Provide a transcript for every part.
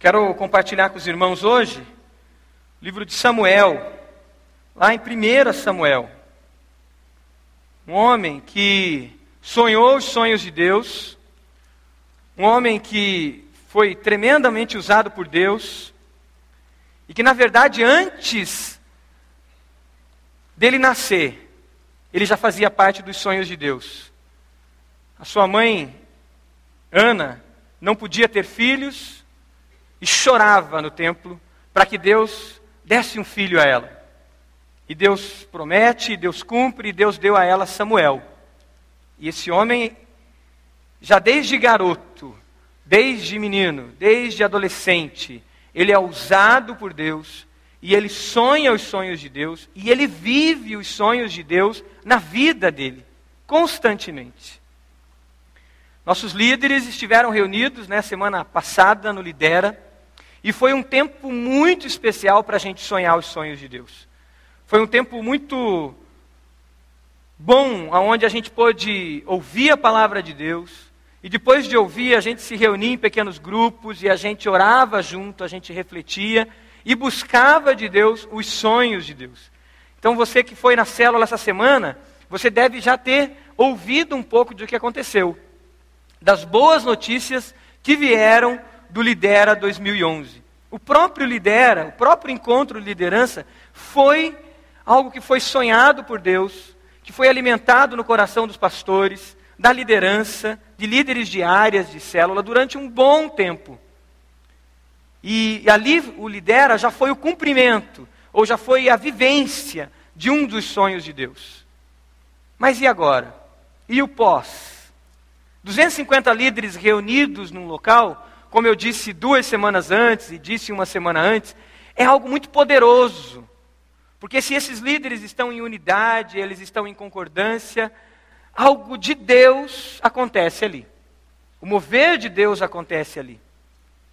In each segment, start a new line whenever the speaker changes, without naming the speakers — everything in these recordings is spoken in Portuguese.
Quero compartilhar com os irmãos hoje o livro de Samuel, lá em 1 Samuel. Um homem que sonhou os sonhos de Deus, um homem que foi tremendamente usado por Deus, e que, na verdade, antes dele nascer, ele já fazia parte dos sonhos de Deus. A sua mãe, Ana, não podia ter filhos, e chorava no templo para que Deus desse um filho a ela. E Deus promete, Deus cumpre, e Deus deu a ela Samuel. E esse homem, já desde garoto, desde menino, desde adolescente, ele é usado por Deus, e ele sonha os sonhos de Deus, e ele vive os sonhos de Deus na vida dele, constantemente. Nossos líderes estiveram reunidos na né, semana passada no Lidera, e foi um tempo muito especial para a gente sonhar os sonhos de Deus. Foi um tempo muito bom, onde a gente pôde ouvir a palavra de Deus. E depois de ouvir, a gente se reunia em pequenos grupos e a gente orava junto, a gente refletia e buscava de Deus os sonhos de Deus. Então você que foi na célula essa semana, você deve já ter ouvido um pouco do que aconteceu, das boas notícias que vieram do Lidera 2011. O próprio Lidera, o próprio encontro de liderança, foi algo que foi sonhado por Deus, que foi alimentado no coração dos pastores, da liderança, de líderes de áreas de célula, durante um bom tempo. E, e ali o Lidera já foi o cumprimento, ou já foi a vivência de um dos sonhos de Deus. Mas e agora? E o pós? 250 líderes reunidos num local como eu disse duas semanas antes e disse uma semana antes, é algo muito poderoso. Porque se esses líderes estão em unidade, eles estão em concordância, algo de Deus acontece ali. O mover de Deus acontece ali.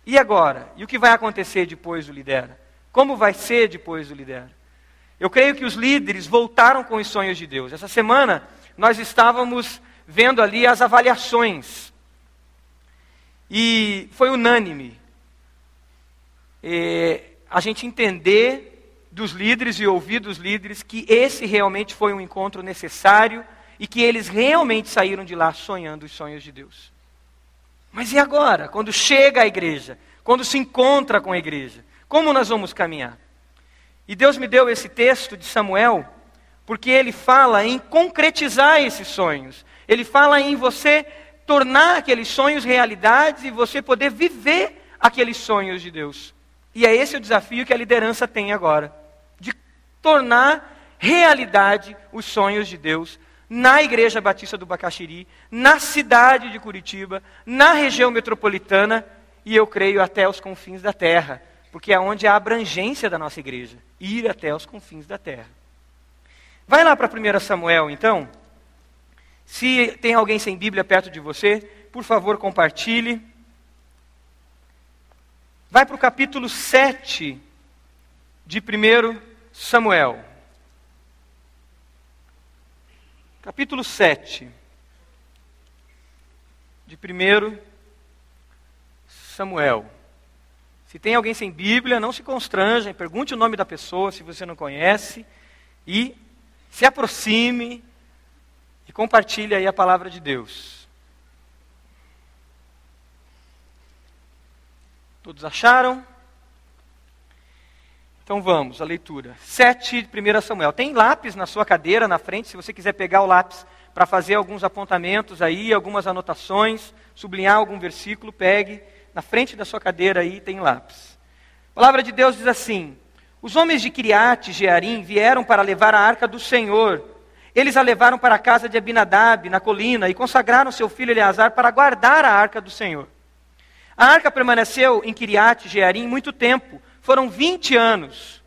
E agora? E o que vai acontecer depois do lidera? Como vai ser depois do lidera? Eu creio que os líderes voltaram com os sonhos de Deus. Essa semana nós estávamos vendo ali as avaliações e foi unânime é, a gente entender dos líderes e ouvir dos líderes que esse realmente foi um encontro necessário e que eles realmente saíram de lá sonhando os sonhos de Deus. Mas e agora? Quando chega a igreja, quando se encontra com a igreja, como nós vamos caminhar? E Deus me deu esse texto de Samuel, porque ele fala em concretizar esses sonhos. Ele fala em você tornar aqueles sonhos realidades e você poder viver aqueles sonhos de Deus. E é esse o desafio que a liderança tem agora, de tornar realidade os sonhos de Deus na Igreja Batista do Bacaxiri, na cidade de Curitiba, na região metropolitana e eu creio até os confins da terra, porque é onde há a abrangência da nossa igreja, ir até os confins da terra. Vai lá para 1 Samuel, então. Se tem alguém sem Bíblia perto de você, por favor, compartilhe. Vai para o capítulo 7 de 1 Samuel. Capítulo 7 de 1 Samuel. Se tem alguém sem Bíblia, não se constranja, pergunte o nome da pessoa se você não conhece e se aproxime e compartilhe aí a palavra de Deus. Todos acharam? Então vamos, a leitura. 7 1 Samuel. Tem lápis na sua cadeira, na frente, se você quiser pegar o lápis para fazer alguns apontamentos aí, algumas anotações, sublinhar algum versículo, pegue. Na frente da sua cadeira aí tem lápis. A palavra de Deus diz assim: Os homens de Criate e Jearim vieram para levar a arca do Senhor eles a levaram para a casa de Abinadab, na colina, e consagraram seu filho Eleazar para guardar a arca do Senhor. A arca permaneceu em Kiriat Jearim muito tempo, foram 20 anos.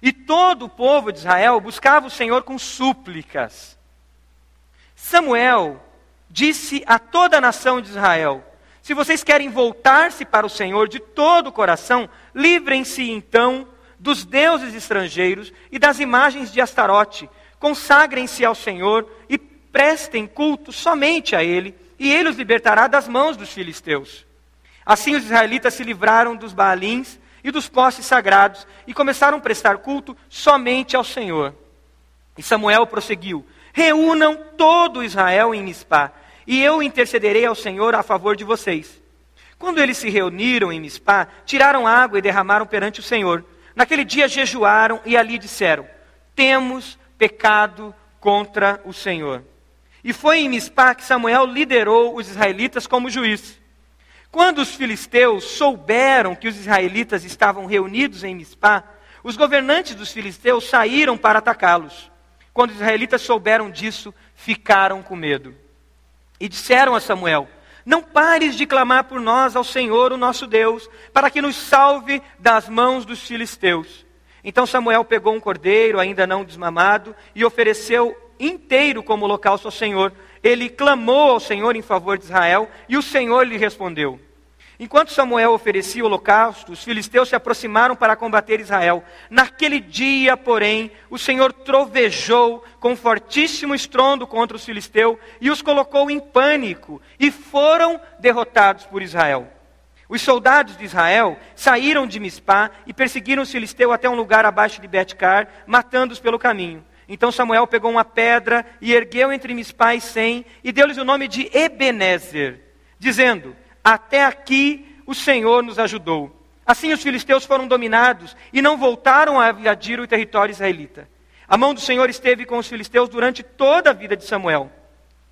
E todo o povo de Israel buscava o Senhor com súplicas. Samuel disse a toda a nação de Israel: Se vocês querem voltar-se para o Senhor de todo o coração, livrem-se então dos deuses estrangeiros e das imagens de Astarote Consagrem-se ao Senhor e prestem culto somente a Ele, e Ele os libertará das mãos dos filisteus. Assim os israelitas se livraram dos baalins e dos postes sagrados e começaram a prestar culto somente ao Senhor. E Samuel prosseguiu: Reúnam todo Israel em Mispá, e eu intercederei ao Senhor a favor de vocês. Quando eles se reuniram em Mispá, tiraram água e derramaram perante o Senhor. Naquele dia jejuaram e ali disseram: Temos pecado contra o Senhor. E foi em Mispá que Samuel liderou os israelitas como juiz. Quando os filisteus souberam que os israelitas estavam reunidos em Mispá, os governantes dos filisteus saíram para atacá-los. Quando os israelitas souberam disso, ficaram com medo. E disseram a Samuel: Não pares de clamar por nós ao Senhor, o nosso Deus, para que nos salve das mãos dos filisteus. Então Samuel pegou um cordeiro, ainda não desmamado, e ofereceu inteiro como holocausto ao Senhor. Ele clamou ao Senhor em favor de Israel, e o Senhor lhe respondeu. Enquanto Samuel oferecia o holocausto, os filisteus se aproximaram para combater Israel. Naquele dia, porém, o Senhor trovejou com fortíssimo estrondo contra os filisteus e os colocou em pânico, e foram derrotados por Israel. Os soldados de Israel saíram de Mispá e perseguiram os filisteus até um lugar abaixo de Betcar, matando-os pelo caminho. Então Samuel pegou uma pedra e ergueu entre Mispá e Sem e deu-lhes o nome de Ebenezer, dizendo: até aqui o Senhor nos ajudou. Assim os filisteus foram dominados e não voltaram a invadir o território israelita. A mão do Senhor esteve com os filisteus durante toda a vida de Samuel.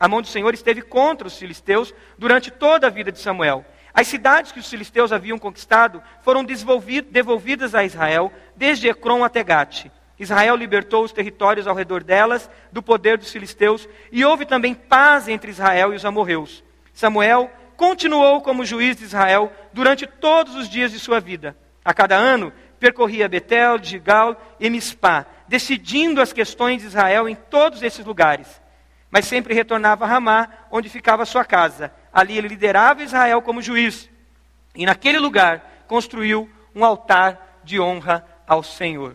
A mão do Senhor esteve contra os filisteus durante toda a vida de Samuel. As cidades que os filisteus haviam conquistado foram devolvidas a Israel, desde Ecrom até Gate. Israel libertou os territórios ao redor delas do poder dos filisteus, e houve também paz entre Israel e os amorreus. Samuel continuou como juiz de Israel durante todos os dias de sua vida. A cada ano, percorria Betel, Gigal e Mispá, decidindo as questões de Israel em todos esses lugares. Mas sempre retornava a Ramá, onde ficava sua casa. Ali ele liderava Israel como juiz. E naquele lugar construiu um altar de honra ao Senhor.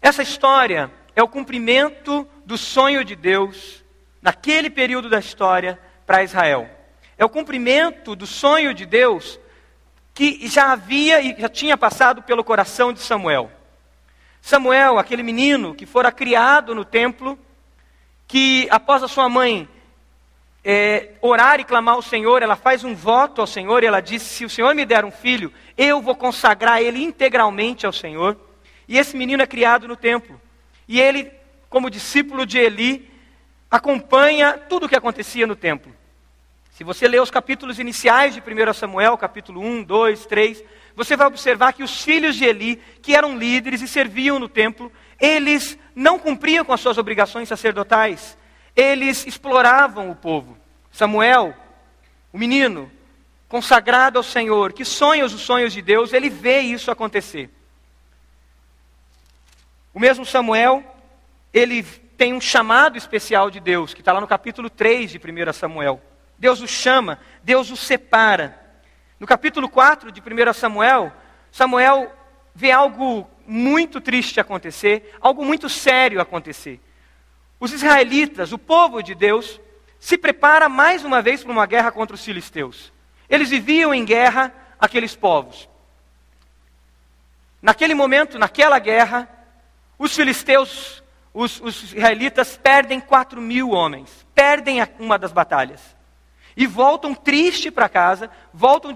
Essa história é o cumprimento do sonho de Deus, naquele período da história, para Israel. É o cumprimento do sonho de Deus que já havia e já tinha passado pelo coração de Samuel. Samuel, aquele menino que fora criado no templo, que após a sua mãe é, orar e clamar ao Senhor, ela faz um voto ao Senhor e ela diz: Se o Senhor me der um filho, eu vou consagrar ele integralmente ao Senhor. E esse menino é criado no templo. E ele, como discípulo de Eli, acompanha tudo o que acontecia no templo. Se você ler os capítulos iniciais de 1 Samuel, capítulo 1, 2, 3, você vai observar que os filhos de Eli, que eram líderes e serviam no templo, eles não cumpriam com as suas obrigações sacerdotais. Eles exploravam o povo. Samuel, o menino, consagrado ao Senhor, que sonha os sonhos de Deus, ele vê isso acontecer. O mesmo Samuel, ele tem um chamado especial de Deus, que está lá no capítulo 3 de 1 Samuel. Deus o chama, Deus o separa. No capítulo 4 de 1 Samuel, Samuel vê algo muito triste acontecer, algo muito sério acontecer. Os israelitas, o povo de Deus, se prepara mais uma vez para uma guerra contra os filisteus. Eles viviam em guerra, aqueles povos. Naquele momento, naquela guerra, os filisteus, os, os israelitas perdem quatro mil homens, perdem uma das batalhas e voltam tristes para casa, voltam,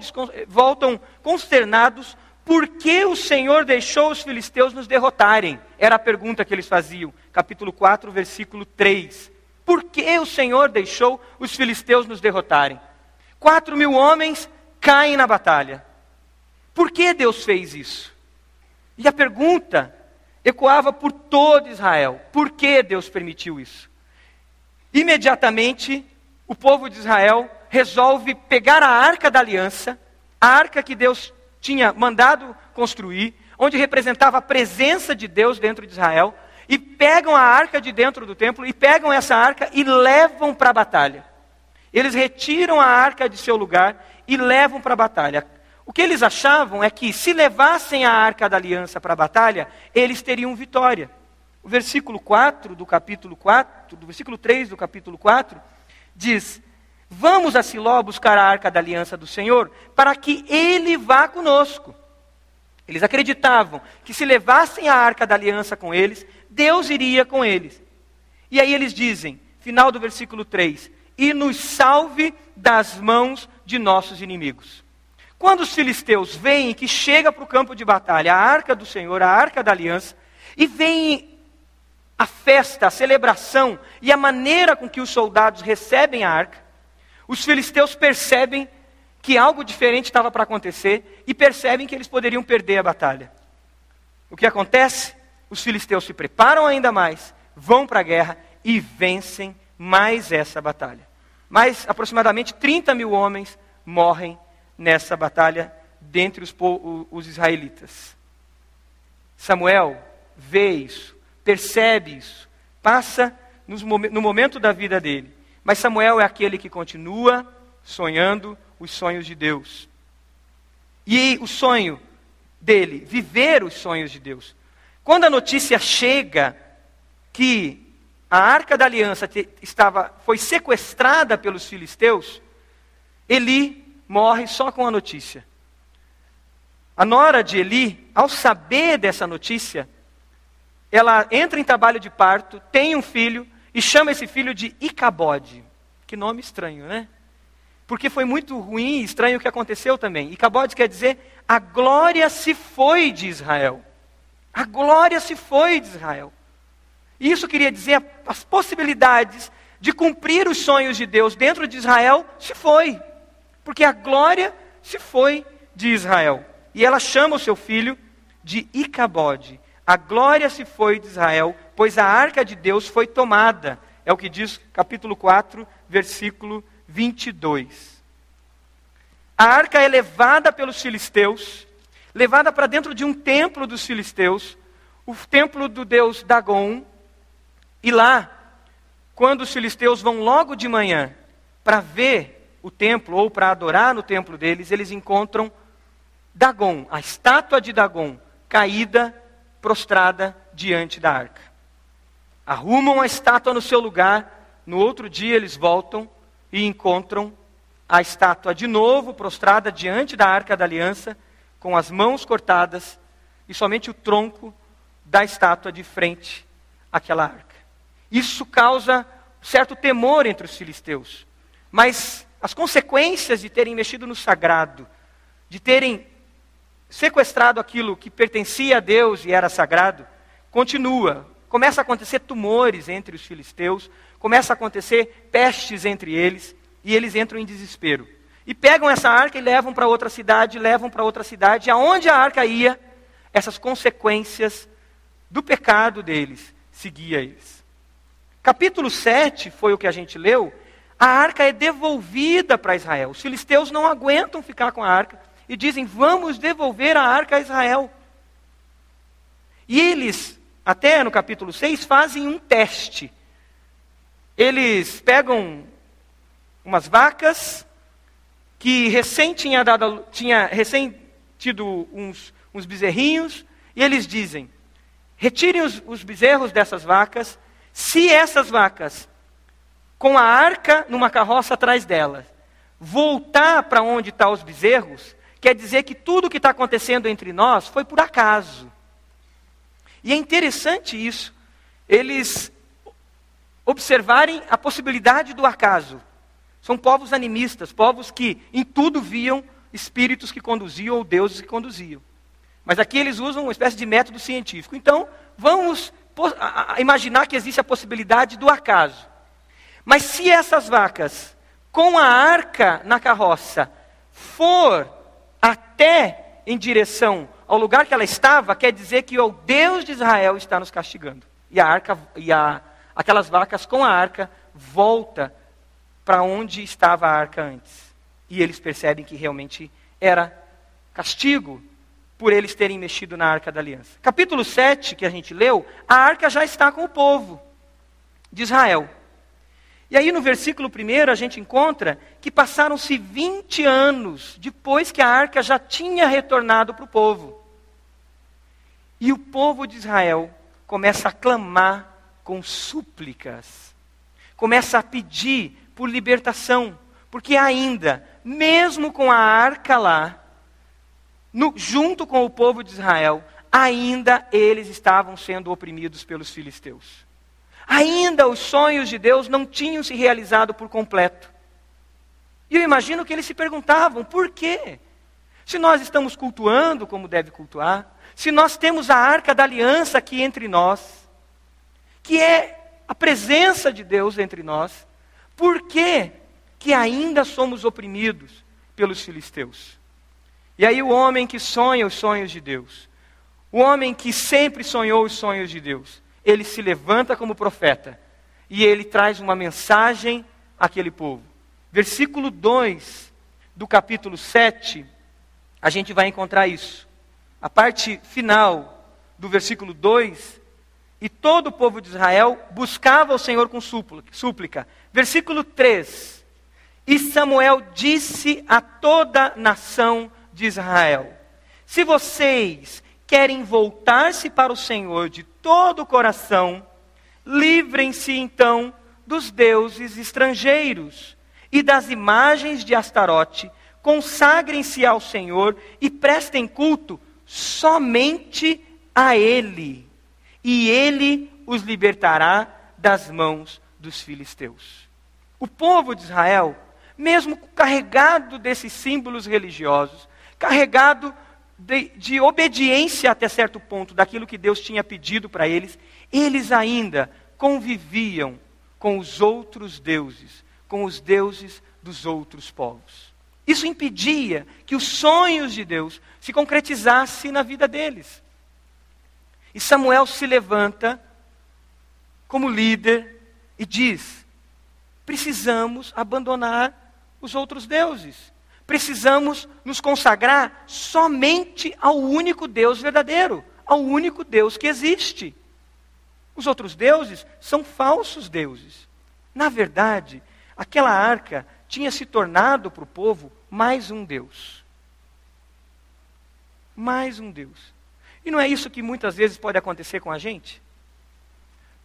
voltam consternados, porque o Senhor deixou os filisteus nos derrotarem? Era a pergunta que eles faziam, capítulo 4, versículo 3. Por que o Senhor deixou os filisteus nos derrotarem? Quatro mil homens caem na batalha. Por que Deus fez isso? E a pergunta ecoava por todo Israel: por que Deus permitiu isso? Imediatamente o povo de Israel resolve pegar a arca da aliança, a arca que Deus tinha mandado construir, onde representava a presença de Deus dentro de Israel, e pegam a arca de dentro do templo e pegam essa arca e levam para a batalha. Eles retiram a arca de seu lugar e levam para a batalha. O que eles achavam é que se levassem a arca da aliança para a batalha, eles teriam vitória. O versículo 4 do capítulo 4, do versículo 3 do capítulo 4, diz: Vamos a Siló buscar a arca da aliança do Senhor, para que ele vá conosco. Eles acreditavam que se levassem a arca da aliança com eles, Deus iria com eles. E aí eles dizem, final do versículo 3: E nos salve das mãos de nossos inimigos. Quando os filisteus veem que chega para o campo de batalha a arca do Senhor, a arca da aliança, e veem a festa, a celebração e a maneira com que os soldados recebem a arca, os filisteus percebem que algo diferente estava para acontecer e percebem que eles poderiam perder a batalha. O que acontece? Os filisteus se preparam ainda mais, vão para a guerra e vencem mais essa batalha. Mais aproximadamente 30 mil homens morrem nessa batalha dentre os, os israelitas. Samuel vê isso, percebe isso, passa no momento da vida dele. Mas Samuel é aquele que continua sonhando os sonhos de Deus. E o sonho dele, viver os sonhos de Deus. Quando a notícia chega que a arca da aliança estava, foi sequestrada pelos filisteus, Eli morre só com a notícia. A nora de Eli, ao saber dessa notícia, ela entra em trabalho de parto, tem um filho e chama esse filho de Icabode. Que nome estranho, né? Porque foi muito ruim e estranho o que aconteceu também. Icabode quer dizer a glória se foi de Israel. A glória se foi de Israel. E isso queria dizer as possibilidades de cumprir os sonhos de Deus dentro de Israel se foi. Porque a glória se foi de Israel. E ela chama o seu filho de Icabode. A glória se foi de Israel, pois a arca de Deus foi tomada. É o que diz capítulo 4, versículo 22. A arca é levada pelos filisteus, levada para dentro de um templo dos filisteus, o templo do deus Dagon. E lá, quando os filisteus vão logo de manhã para ver o templo ou para adorar no templo deles, eles encontram Dagon, a estátua de Dagon, caída, prostrada diante da arca. Arrumam a estátua no seu lugar, no outro dia eles voltam e encontram a estátua de novo prostrada diante da arca da aliança, com as mãos cortadas e somente o tronco da estátua de frente àquela arca. Isso causa certo temor entre os filisteus. Mas as consequências de terem mexido no sagrado, de terem sequestrado aquilo que pertencia a Deus e era sagrado, continua. Começa a acontecer tumores entre os filisteus, começa a acontecer pestes entre eles, e eles entram em desespero. E pegam essa arca e levam para outra cidade, levam para outra cidade, e aonde a arca ia, essas consequências do pecado deles seguia eles. Capítulo 7 foi o que a gente leu. A arca é devolvida para Israel. Os filisteus não aguentam ficar com a arca e dizem: Vamos devolver a arca a Israel. E eles, até no capítulo 6, fazem um teste eles pegam umas vacas que recém tinha, dado, tinha recém tido uns, uns bezerrinhos, e eles dizem: retirem os, os bezerros dessas vacas, se essas vacas, com a arca numa carroça atrás delas, voltar para onde estão tá os bezerros, quer dizer que tudo que está acontecendo entre nós foi por acaso. E é interessante isso. Eles observarem a possibilidade do acaso. São povos animistas, povos que em tudo viam espíritos que conduziam ou deuses que conduziam. Mas aqui eles usam uma espécie de método científico. Então, vamos imaginar que existe a possibilidade do acaso. Mas se essas vacas, com a arca na carroça, for até em direção ao lugar que ela estava, quer dizer que o Deus de Israel está nos castigando. E a arca e a aquelas vacas com a arca volta para onde estava a arca antes. E eles percebem que realmente era castigo por eles terem mexido na arca da aliança. Capítulo 7, que a gente leu, a arca já está com o povo de Israel. E aí no versículo 1 a gente encontra que passaram-se 20 anos depois que a arca já tinha retornado para o povo. E o povo de Israel começa a clamar com súplicas. Começa a pedir por libertação, Porque ainda, mesmo com a arca lá, no, junto com o povo de Israel, ainda eles estavam sendo oprimidos pelos filisteus. Ainda os sonhos de Deus não tinham se realizado por completo. E eu imagino que eles se perguntavam: por quê? Se nós estamos cultuando como deve cultuar, se nós temos a arca da aliança aqui entre nós, que é a presença de Deus entre nós, por que, que ainda somos oprimidos pelos filisteus? E aí o homem que sonha os sonhos de Deus, o homem que sempre sonhou os sonhos de Deus, ele se levanta como profeta e ele traz uma mensagem àquele povo. Versículo 2 do capítulo 7, a gente vai encontrar isso. A parte final do versículo 2, e todo o povo de Israel buscava o Senhor com súplica. Versículo 3, e Samuel disse a toda a nação de Israel: Se vocês querem voltar-se para o Senhor de todo o coração, livrem-se então dos deuses estrangeiros e das imagens de Astarote, consagrem-se ao Senhor e prestem culto somente a Ele, e Ele os libertará das mãos dos filisteus. O povo de Israel, mesmo carregado desses símbolos religiosos, carregado de, de obediência até certo ponto daquilo que Deus tinha pedido para eles, eles ainda conviviam com os outros deuses, com os deuses dos outros povos. Isso impedia que os sonhos de Deus se concretizassem na vida deles. E Samuel se levanta como líder e diz: precisamos abandonar os outros deuses precisamos nos consagrar somente ao único Deus verdadeiro, ao único Deus que existe. Os outros deuses são falsos deuses. Na verdade, aquela arca tinha se tornado para o povo mais um Deus. Mais um Deus. E não é isso que muitas vezes pode acontecer com a gente?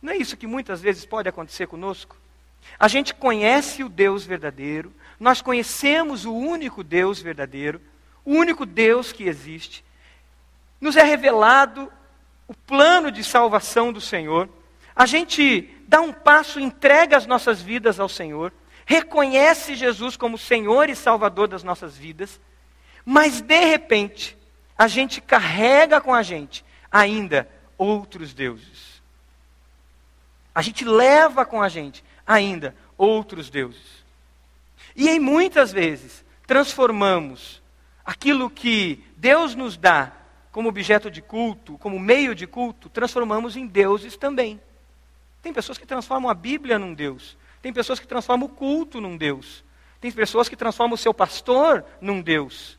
Não é isso que muitas vezes pode acontecer conosco? A gente conhece o Deus verdadeiro, nós conhecemos o único Deus verdadeiro, o único Deus que existe. Nos é revelado o plano de salvação do Senhor. A gente dá um passo, entrega as nossas vidas ao Senhor, reconhece Jesus como Senhor e Salvador das nossas vidas, mas de repente, a gente carrega com a gente ainda outros deuses. A gente leva com a gente ainda outros deuses. E em muitas vezes transformamos aquilo que Deus nos dá como objeto de culto, como meio de culto, transformamos em deuses também. Tem pessoas que transformam a Bíblia num Deus. Tem pessoas que transformam o culto num Deus. Tem pessoas que transformam o seu pastor num Deus.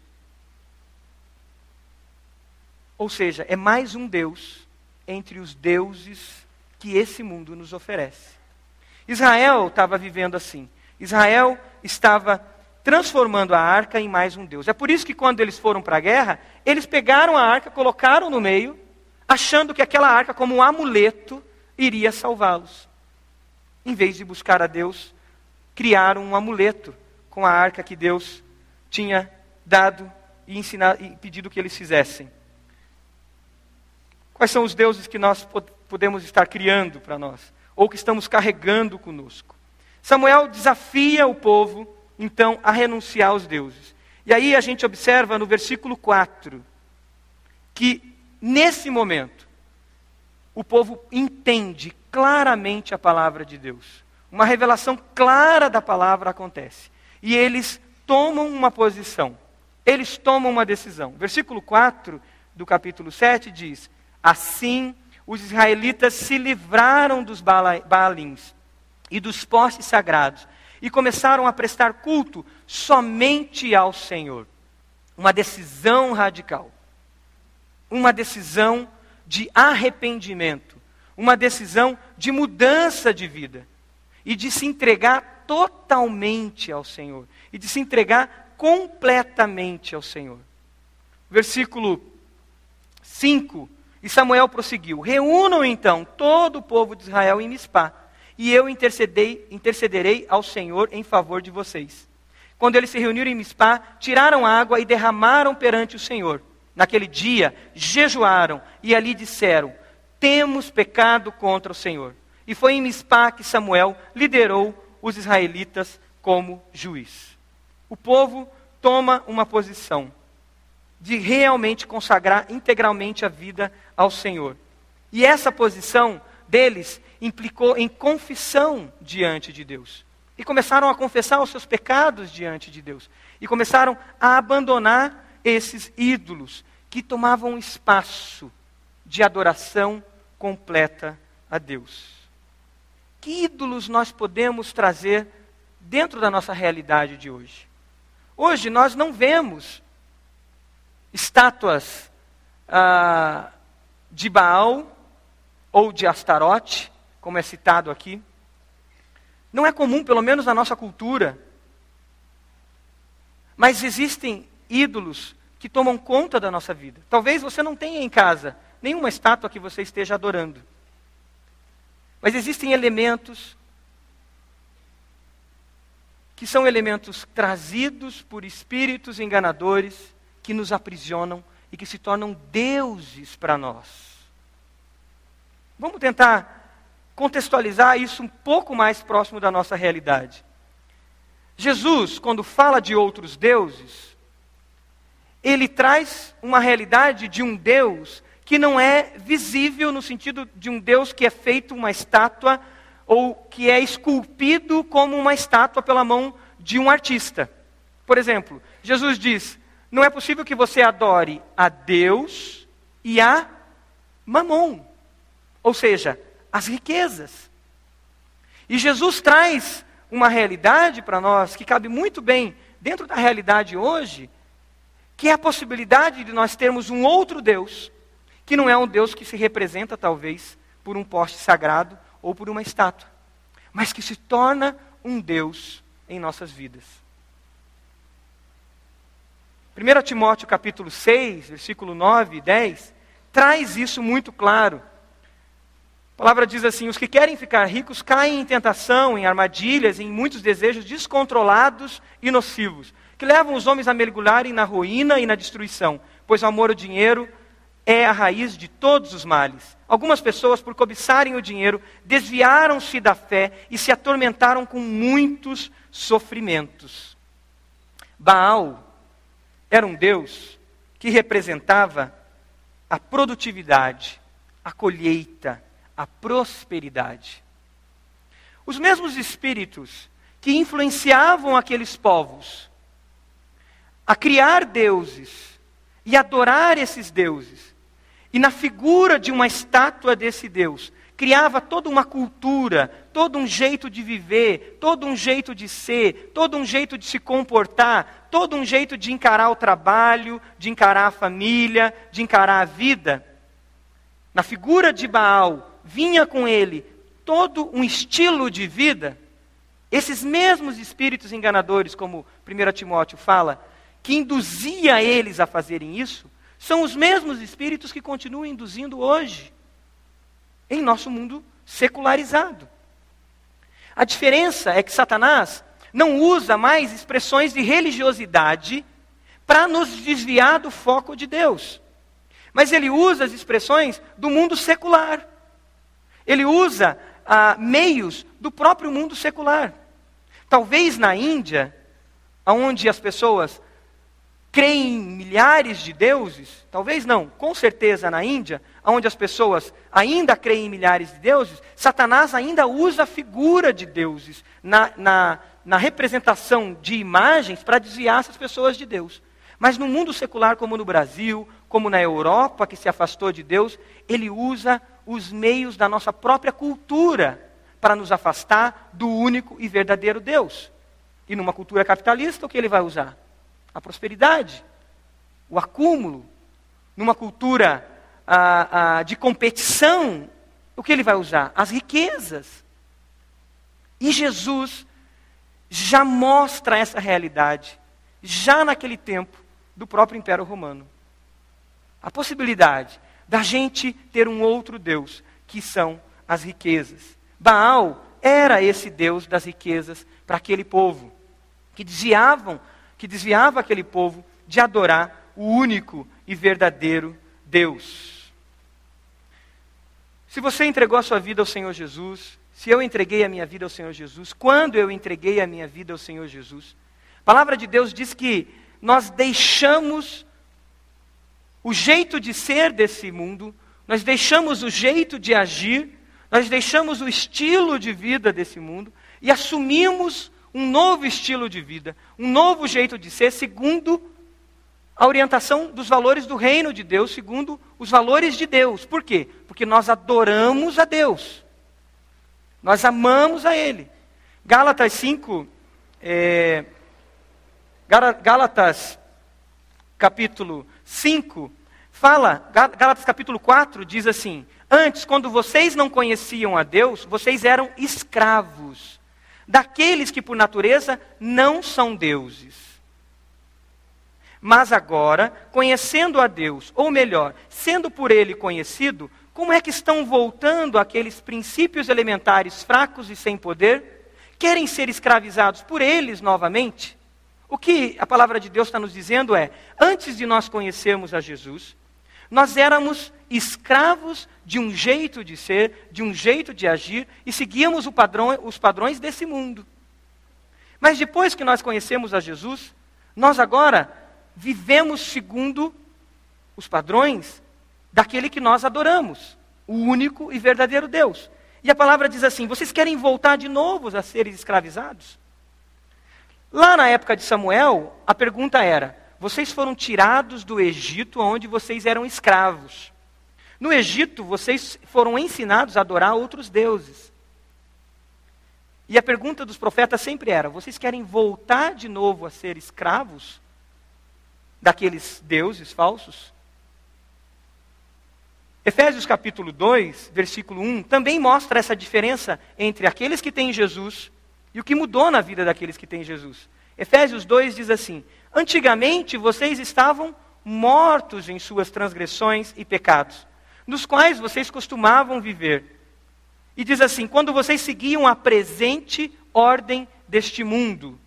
Ou seja, é mais um Deus entre os deuses que esse mundo nos oferece. Israel estava vivendo assim. Israel estava transformando a arca em mais um Deus. É por isso que quando eles foram para a guerra, eles pegaram a arca, colocaram no meio, achando que aquela arca, como um amuleto, iria salvá-los. Em vez de buscar a Deus, criaram um amuleto com a arca que Deus tinha dado e, ensinado, e pedido que eles fizessem. Quais são os deuses que nós podemos estar criando para nós? ou que estamos carregando conosco. Samuel desafia o povo, então, a renunciar aos deuses. E aí a gente observa no versículo 4 que, nesse momento, o povo entende claramente a palavra de Deus. Uma revelação clara da palavra acontece. E eles tomam uma posição. Eles tomam uma decisão. Versículo 4 do capítulo 7 diz: Assim os israelitas se livraram dos Baalins e dos postes sagrados e começaram a prestar culto somente ao Senhor. Uma decisão radical. Uma decisão de arrependimento. Uma decisão de mudança de vida. E de se entregar totalmente ao Senhor. E de se entregar completamente ao Senhor. Versículo 5 e Samuel prosseguiu: Reúnam então todo o povo de Israel em Mispá, e eu intercederei ao Senhor em favor de vocês. quando eles se reuniram em Mispá, tiraram água e derramaram perante o Senhor. Naquele dia, jejuaram e ali disseram: Temos pecado contra o Senhor. E foi em Mispá que Samuel liderou os israelitas como juiz. O povo toma uma posição de realmente consagrar integralmente a vida ao Senhor. E essa posição deles implicou em confissão diante de Deus. E começaram a confessar os seus pecados diante de Deus. E começaram a abandonar esses ídolos que tomavam espaço de adoração completa a Deus. Que ídolos nós podemos trazer dentro da nossa realidade de hoje? Hoje nós não vemos estátuas ah, de Baal ou de Astarote, como é citado aqui. Não é comum, pelo menos na nossa cultura. Mas existem ídolos que tomam conta da nossa vida. Talvez você não tenha em casa nenhuma estátua que você esteja adorando. Mas existem elementos que são elementos trazidos por espíritos enganadores que nos aprisionam e que se tornam deuses para nós. Vamos tentar contextualizar isso um pouco mais próximo da nossa realidade. Jesus, quando fala de outros deuses, ele traz uma realidade de um Deus que não é visível no sentido de um Deus que é feito uma estátua ou que é esculpido como uma estátua pela mão de um artista. Por exemplo, Jesus diz: não é possível que você adore a Deus e a Mamon, ou seja, as riquezas. E Jesus traz uma realidade para nós que cabe muito bem dentro da realidade hoje, que é a possibilidade de nós termos um outro Deus, que não é um Deus que se representa talvez por um poste sagrado ou por uma estátua, mas que se torna um Deus em nossas vidas. 1 Timóteo capítulo 6, versículo 9 e 10, traz isso muito claro. A palavra diz assim: os que querem ficar ricos caem em tentação, em armadilhas, em muitos desejos descontrolados e nocivos, que levam os homens a mergulharem na ruína e na destruição, pois o amor ao dinheiro é a raiz de todos os males. Algumas pessoas, por cobiçarem o dinheiro, desviaram-se da fé e se atormentaram com muitos sofrimentos. Baal era um Deus que representava a produtividade, a colheita, a prosperidade. Os mesmos espíritos que influenciavam aqueles povos a criar deuses e adorar esses deuses, e na figura de uma estátua desse Deus, criava toda uma cultura, todo um jeito de viver, todo um jeito de ser, todo um jeito de se comportar, todo um jeito de encarar o trabalho, de encarar a família, de encarar a vida. Na figura de Baal, vinha com ele todo um estilo de vida. Esses mesmos espíritos enganadores, como 1 Timóteo fala, que induzia eles a fazerem isso, são os mesmos espíritos que continuam induzindo hoje em nosso mundo secularizado. A diferença é que Satanás não usa mais expressões de religiosidade para nos desviar do foco de Deus. Mas ele usa as expressões do mundo secular. Ele usa ah, meios do próprio mundo secular. Talvez na Índia, onde as pessoas creem em milhares de deuses, talvez não, com certeza na Índia, onde as pessoas ainda creem em milhares de deuses, Satanás ainda usa a figura de deuses na, na, na representação de imagens para desviar essas pessoas de Deus. Mas no mundo secular, como no Brasil, como na Europa, que se afastou de Deus, ele usa os meios da nossa própria cultura para nos afastar do único e verdadeiro Deus. E numa cultura capitalista, o que ele vai usar? A prosperidade, o acúmulo. Numa cultura de competição, o que ele vai usar? As riquezas. E Jesus já mostra essa realidade, já naquele tempo do próprio Império Romano. A possibilidade da gente ter um outro Deus, que são as riquezas. Baal era esse Deus das riquezas para aquele povo, que desviavam, que desviava aquele povo de adorar o único e verdadeiro Deus. Se você entregou a sua vida ao Senhor Jesus, se eu entreguei a minha vida ao Senhor Jesus, quando eu entreguei a minha vida ao Senhor Jesus, a palavra de Deus diz que nós deixamos o jeito de ser desse mundo, nós deixamos o jeito de agir, nós deixamos o estilo de vida desse mundo e assumimos um novo estilo de vida, um novo jeito de ser, segundo a orientação dos valores do reino de Deus, segundo os valores de Deus. Por quê? Porque nós adoramos a Deus, nós amamos a Ele. Gálatas 5, é, Gálatas capítulo 5, fala, Gálatas capítulo 4 diz assim: Antes, quando vocês não conheciam a Deus, vocês eram escravos daqueles que por natureza não são deuses. Mas agora, conhecendo a Deus, ou melhor, sendo por Ele conhecido, como é que estão voltando aqueles princípios elementares fracos e sem poder? Querem ser escravizados por eles novamente? O que a palavra de Deus está nos dizendo é: antes de nós conhecermos a Jesus, nós éramos escravos de um jeito de ser, de um jeito de agir, e seguíamos padrão, os padrões desse mundo. Mas depois que nós conhecemos a Jesus, nós agora vivemos segundo os padrões daquele que nós adoramos, o único e verdadeiro Deus. E a palavra diz assim: vocês querem voltar de novo a serem escravizados? Lá na época de Samuel, a pergunta era: vocês foram tirados do Egito onde vocês eram escravos. No Egito, vocês foram ensinados a adorar outros deuses. E a pergunta dos profetas sempre era: vocês querem voltar de novo a ser escravos daqueles deuses falsos? Efésios capítulo 2, versículo 1, também mostra essa diferença entre aqueles que têm Jesus e o que mudou na vida daqueles que têm Jesus. Efésios 2 diz assim: Antigamente vocês estavam mortos em suas transgressões e pecados, nos quais vocês costumavam viver. E diz assim: quando vocês seguiam a presente ordem deste mundo,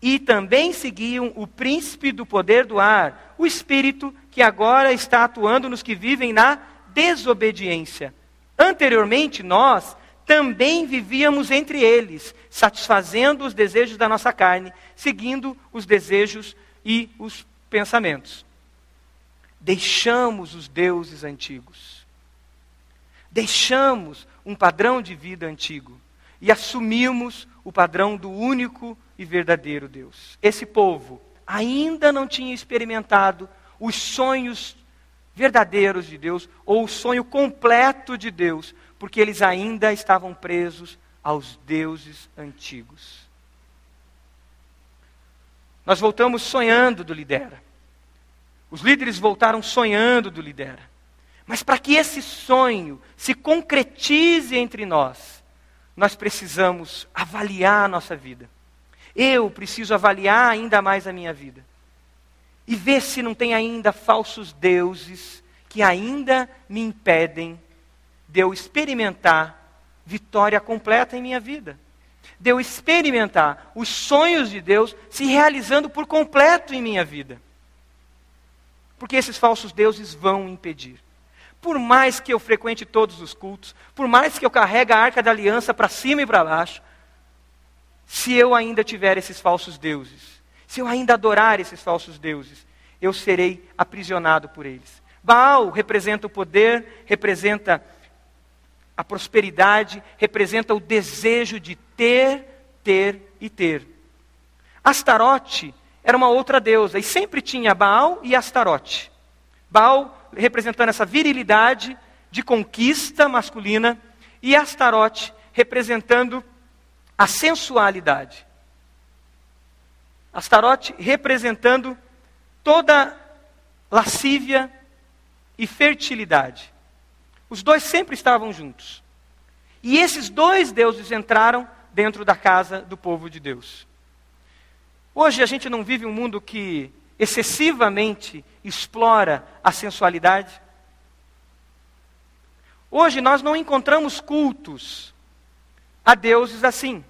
e também seguiam o príncipe do poder do ar, o espírito que agora está atuando nos que vivem na desobediência. Anteriormente, nós também vivíamos entre eles, satisfazendo os desejos da nossa carne, seguindo os desejos e os pensamentos. Deixamos os deuses antigos. Deixamos um padrão de vida antigo e assumimos o padrão do único e verdadeiro Deus. Esse povo ainda não tinha experimentado os sonhos verdadeiros de Deus ou o sonho completo de Deus, porque eles ainda estavam presos aos deuses antigos. Nós voltamos sonhando do Lidera. Os líderes voltaram sonhando do Lidera. Mas para que esse sonho se concretize entre nós, nós precisamos avaliar a nossa vida. Eu preciso avaliar ainda mais a minha vida. E ver se não tem ainda falsos deuses que ainda me impedem de eu experimentar vitória completa em minha vida. De eu experimentar os sonhos de Deus se realizando por completo em minha vida. Porque esses falsos deuses vão impedir. Por mais que eu frequente todos os cultos, por mais que eu carregue a arca da aliança para cima e para baixo, se eu ainda tiver esses falsos deuses, se eu ainda adorar esses falsos deuses, eu serei aprisionado por eles. Baal representa o poder, representa a prosperidade representa o desejo de ter, ter e ter. Astarote era uma outra deusa e sempre tinha Baal e Astarote. Baal representando essa virilidade de conquista masculina e Astarote representando a sensualidade. Astarote representando toda lascívia e fertilidade. Os dois sempre estavam juntos. E esses dois deuses entraram dentro da casa do povo de Deus. Hoje a gente não vive um mundo que excessivamente explora a sensualidade. Hoje nós não encontramos cultos a deuses assim.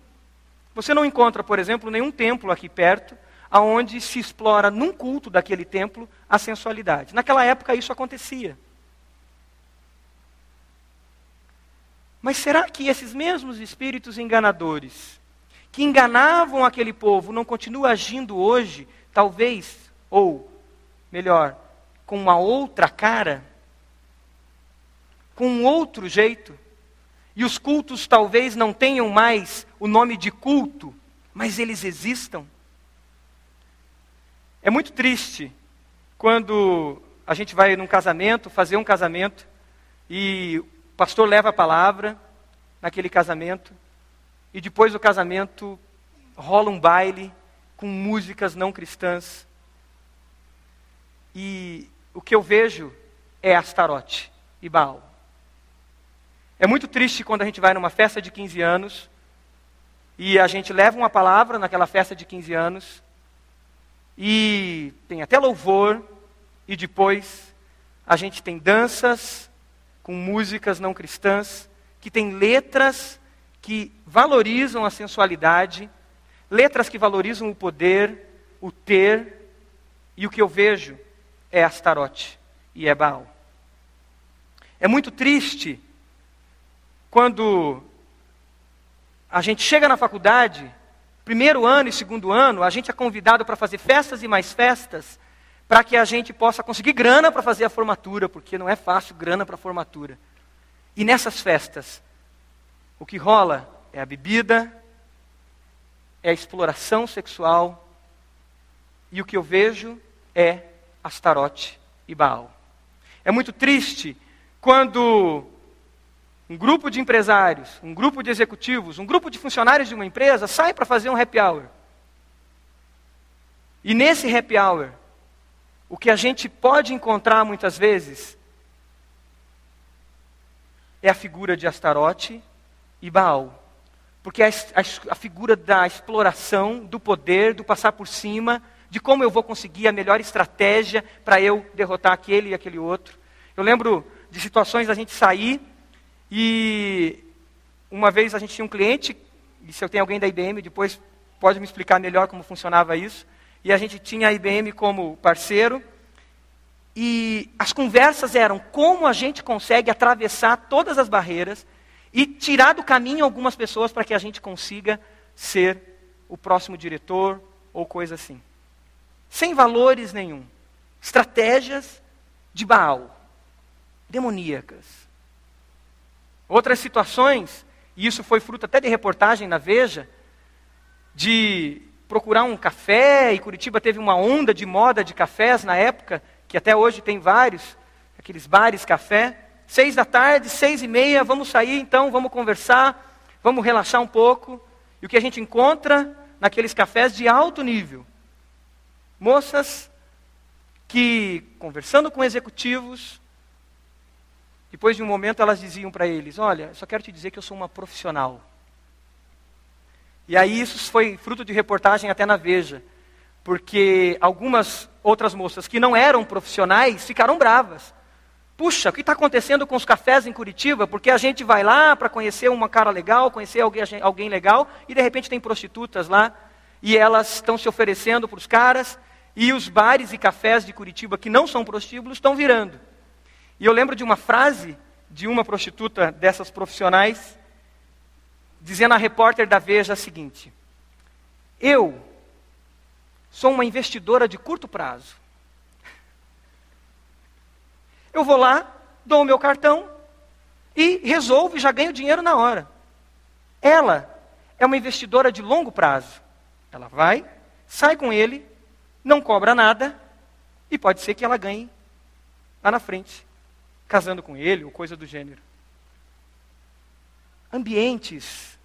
Você não encontra, por exemplo, nenhum templo aqui perto aonde se explora num culto daquele templo a sensualidade. Naquela época isso acontecia. Mas será que esses mesmos espíritos enganadores, que enganavam aquele povo, não continuam agindo hoje, talvez, ou melhor, com uma outra cara, com um outro jeito? E os cultos talvez não tenham mais o nome de culto, mas eles existam? É muito triste quando a gente vai num casamento, fazer um casamento, e o pastor leva a palavra naquele casamento, e depois do casamento rola um baile com músicas não cristãs. E o que eu vejo é Astarote e Baal. É muito triste quando a gente vai numa festa de 15 anos e a gente leva uma palavra naquela festa de 15 anos e tem até louvor e depois a gente tem danças com músicas não cristãs que tem letras que valorizam a sensualidade, letras que valorizam o poder, o ter, e o que eu vejo é Astarote e é Baal. É muito triste quando a gente chega na faculdade, primeiro ano e segundo ano, a gente é convidado para fazer festas e mais festas, para que a gente possa conseguir grana para fazer a formatura, porque não é fácil grana para formatura. E nessas festas, o que rola é a bebida, é a exploração sexual, e o que eu vejo é Astarote e Baal. É muito triste quando um grupo de empresários, um grupo de executivos, um grupo de funcionários de uma empresa sai para fazer um happy hour. E nesse happy hour, o que a gente pode encontrar muitas vezes é a figura de Astarote e Baal. Porque a, a, a, figura da exploração, do poder, do passar por cima, de como eu vou conseguir a melhor estratégia para eu derrotar aquele e aquele outro. Eu lembro de situações da gente sair e uma vez a gente tinha um cliente, e se eu tenho alguém da IBM, depois pode me explicar melhor como funcionava isso. E a gente tinha a IBM como parceiro, e as conversas eram como a gente consegue atravessar todas as barreiras e tirar do caminho algumas pessoas para que a gente consiga ser o próximo diretor ou coisa assim. Sem valores nenhum. Estratégias de Baal, demoníacas. Outras situações, e isso foi fruto até de reportagem na Veja, de procurar um café, e Curitiba teve uma onda de moda de cafés na época, que até hoje tem vários, aqueles bares café. Seis da tarde, seis e meia, vamos sair então, vamos conversar, vamos relaxar um pouco. E o que a gente encontra naqueles cafés de alto nível? Moças que, conversando com executivos, depois de um momento elas diziam para eles: Olha, só quero te dizer que eu sou uma profissional. E aí isso foi fruto de reportagem até na Veja, porque algumas outras moças que não eram profissionais ficaram bravas. Puxa, o que está acontecendo com os cafés em Curitiba? Porque a gente vai lá para conhecer uma cara legal, conhecer alguém, alguém legal, e de repente tem prostitutas lá, e elas estão se oferecendo para os caras, e os bares e cafés de Curitiba que não são prostíbulos estão virando. E eu lembro de uma frase de uma prostituta dessas profissionais, dizendo à repórter da Veja a seguinte: Eu sou uma investidora de curto prazo. Eu vou lá, dou o meu cartão e resolvo e já ganho dinheiro na hora. Ela é uma investidora de longo prazo. Ela vai, sai com ele, não cobra nada e pode ser que ela ganhe lá na frente, casando com ele ou coisa do gênero. Ambientes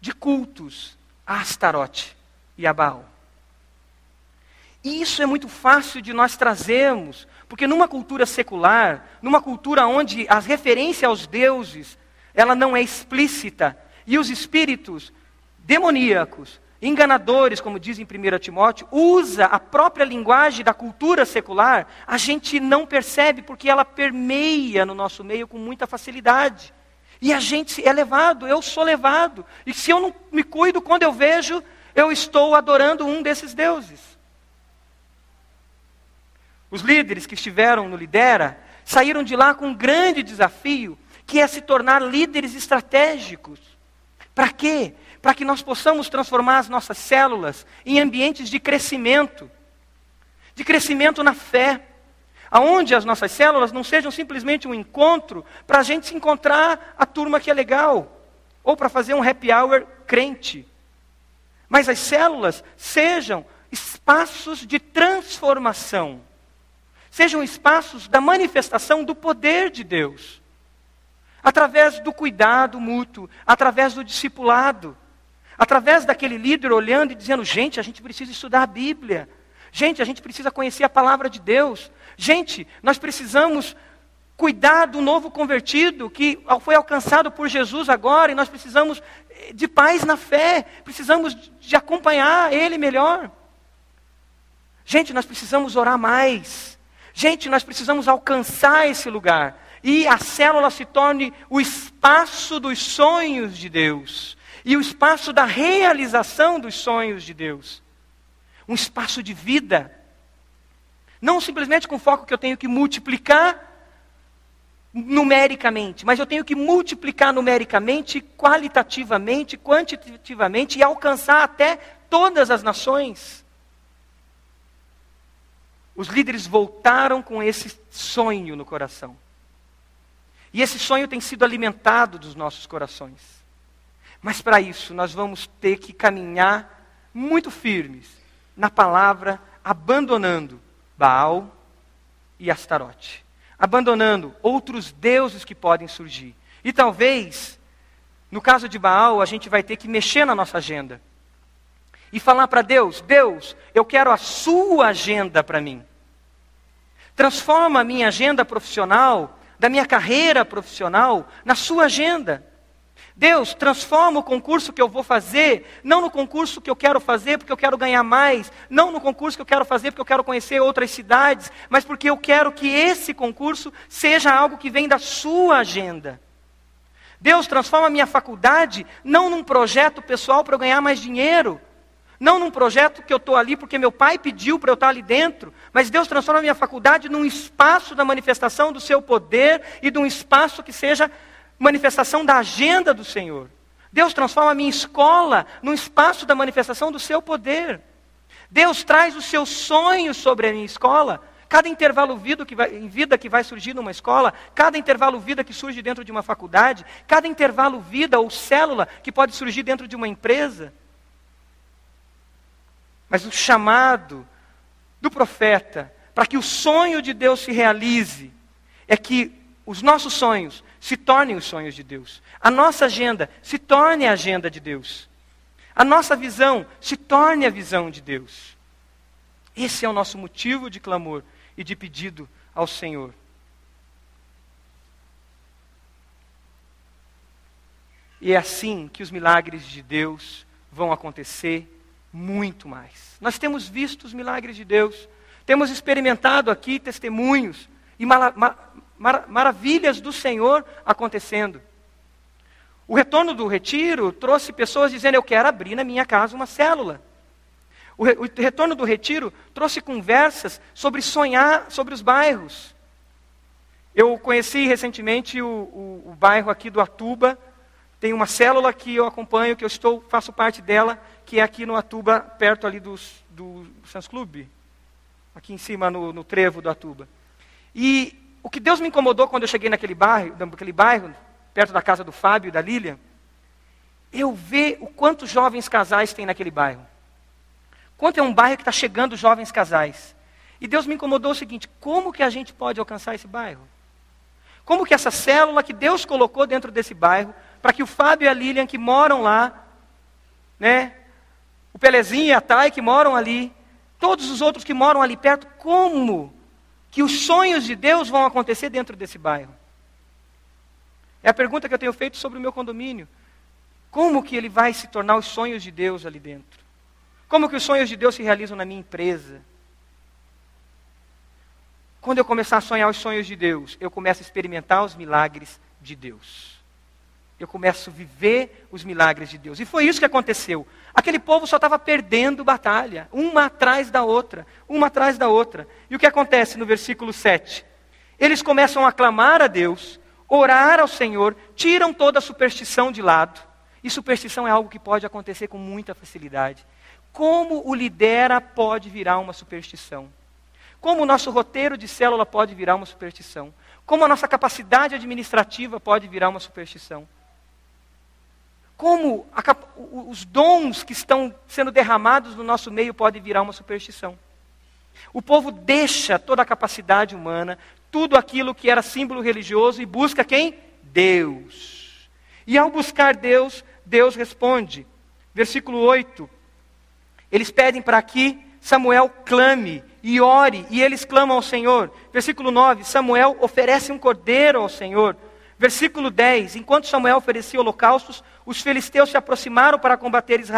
de cultos a Astarote e a Baal. E isso é muito fácil de nós trazermos, porque numa cultura secular, numa cultura onde a referência aos deuses, ela não é explícita, e os espíritos demoníacos, enganadores, como diz em 1 Timóteo, usa a própria linguagem da cultura secular, a gente não percebe porque ela permeia no nosso meio com muita facilidade. E a gente é levado, eu sou levado. E se eu não me cuido, quando eu vejo, eu estou adorando um desses deuses. Os líderes que estiveram no Lidera saíram de lá com um grande desafio, que é se tornar líderes estratégicos. Para quê? Para que nós possamos transformar as nossas células em ambientes de crescimento, de crescimento na fé, aonde as nossas células não sejam simplesmente um encontro para a gente se encontrar a turma que é legal, ou para fazer um happy hour crente, mas as células sejam espaços de transformação sejam espaços da manifestação do poder de Deus. Através do cuidado mútuo, através do discipulado, através daquele líder olhando e dizendo: gente, a gente precisa estudar a Bíblia. Gente, a gente precisa conhecer a palavra de Deus. Gente, nós precisamos cuidar do novo convertido que foi alcançado por Jesus agora e nós precisamos eh, de paz na fé, precisamos de acompanhar ele melhor. Gente, nós precisamos orar mais. Gente, nós precisamos alcançar esse lugar. E a célula se torne o espaço dos sonhos de Deus. E o espaço da realização dos sonhos de Deus. Um espaço de vida. Não simplesmente com foco que eu tenho que multiplicar numericamente, mas eu tenho que multiplicar numericamente, qualitativamente, quantitativamente e alcançar até todas as nações. Os líderes voltaram com esse sonho no coração. E esse sonho tem sido alimentado dos nossos corações. Mas para isso, nós vamos ter que caminhar muito firmes na palavra, abandonando Baal e Astarote. Abandonando outros deuses que podem surgir. E talvez, no caso de Baal, a gente vai ter que mexer na nossa agenda. E falar para Deus: Deus, eu quero a sua agenda para mim. Transforma a minha agenda profissional, da minha carreira profissional, na sua agenda. Deus, transforma o concurso que eu vou fazer, não no concurso que eu quero fazer porque eu quero ganhar mais, não no concurso que eu quero fazer porque eu quero conhecer outras cidades, mas porque eu quero que esse concurso seja algo que vem da sua agenda. Deus, transforma a minha faculdade não num projeto pessoal para eu ganhar mais dinheiro, não num projeto que eu estou ali porque meu pai pediu para eu estar ali dentro, mas Deus transforma a minha faculdade num espaço da manifestação do seu poder e de um espaço que seja manifestação da agenda do Senhor. Deus transforma a minha escola num espaço da manifestação do seu poder. Deus traz os seus sonhos sobre a minha escola. Cada intervalo vida que vai, em vida que vai surgir numa escola, cada intervalo vida que surge dentro de uma faculdade, cada intervalo vida ou célula que pode surgir dentro de uma empresa. Mas o chamado do profeta para que o sonho de Deus se realize é que os nossos sonhos se tornem os sonhos de Deus. A nossa agenda se torne a agenda de Deus. A nossa visão se torne a visão de Deus. Esse é o nosso motivo de clamor e de pedido ao Senhor. E é assim que os milagres de Deus vão acontecer muito mais. Nós temos visto os milagres de Deus, temos experimentado aqui testemunhos e mara mar maravilhas do Senhor acontecendo. O retorno do retiro trouxe pessoas dizendo: Eu quero abrir na minha casa uma célula. O, re o retorno do retiro trouxe conversas sobre sonhar sobre os bairros. Eu conheci recentemente o, o, o bairro aqui do Atuba, tem uma célula que eu acompanho, que eu estou, faço parte dela, que é aqui no Atuba, perto ali do, Sans Club, aqui em cima no, no trevo do Atuba. E o que Deus me incomodou quando eu cheguei naquele bairro, naquele bairro, perto da casa do Fábio e da Lilian, eu ver o quanto jovens casais tem naquele bairro. Quanto é um bairro que está chegando jovens casais. E Deus me incomodou o seguinte: como que a gente pode alcançar esse bairro? Como que essa célula que Deus colocou dentro desse bairro para que o Fábio e a Lilian, que moram lá, né, o Pelezinho e a Thay, que moram ali, todos os outros que moram ali perto, como que os sonhos de Deus vão acontecer dentro desse bairro? É a pergunta que eu tenho feito sobre o meu condomínio. Como que ele vai se tornar os sonhos de Deus ali dentro? Como que os sonhos de Deus se realizam na minha empresa? Quando eu começar a sonhar os sonhos de Deus, eu começo a experimentar os milagres de Deus. Eu começo a viver os milagres de Deus. E foi isso que aconteceu. Aquele povo só estava perdendo batalha, uma atrás da outra, uma atrás da outra. E o que acontece no versículo 7? Eles começam a clamar a Deus, orar ao Senhor, tiram toda a superstição de lado. E superstição é algo que pode acontecer com muita facilidade. Como o lidera pode virar uma superstição? Como o nosso roteiro de célula pode virar uma superstição? Como a nossa capacidade administrativa pode virar uma superstição? Como a, os dons que estão sendo derramados no nosso meio podem virar uma superstição. O povo deixa toda a capacidade humana, tudo aquilo que era símbolo religioso e busca quem? Deus. E ao buscar Deus, Deus responde. Versículo 8. Eles pedem para que Samuel clame e ore, e eles clamam ao Senhor. Versículo 9: Samuel oferece um cordeiro ao Senhor. Versículo 10: Enquanto Samuel oferecia holocaustos, os filisteus se aproximaram para combater Israel.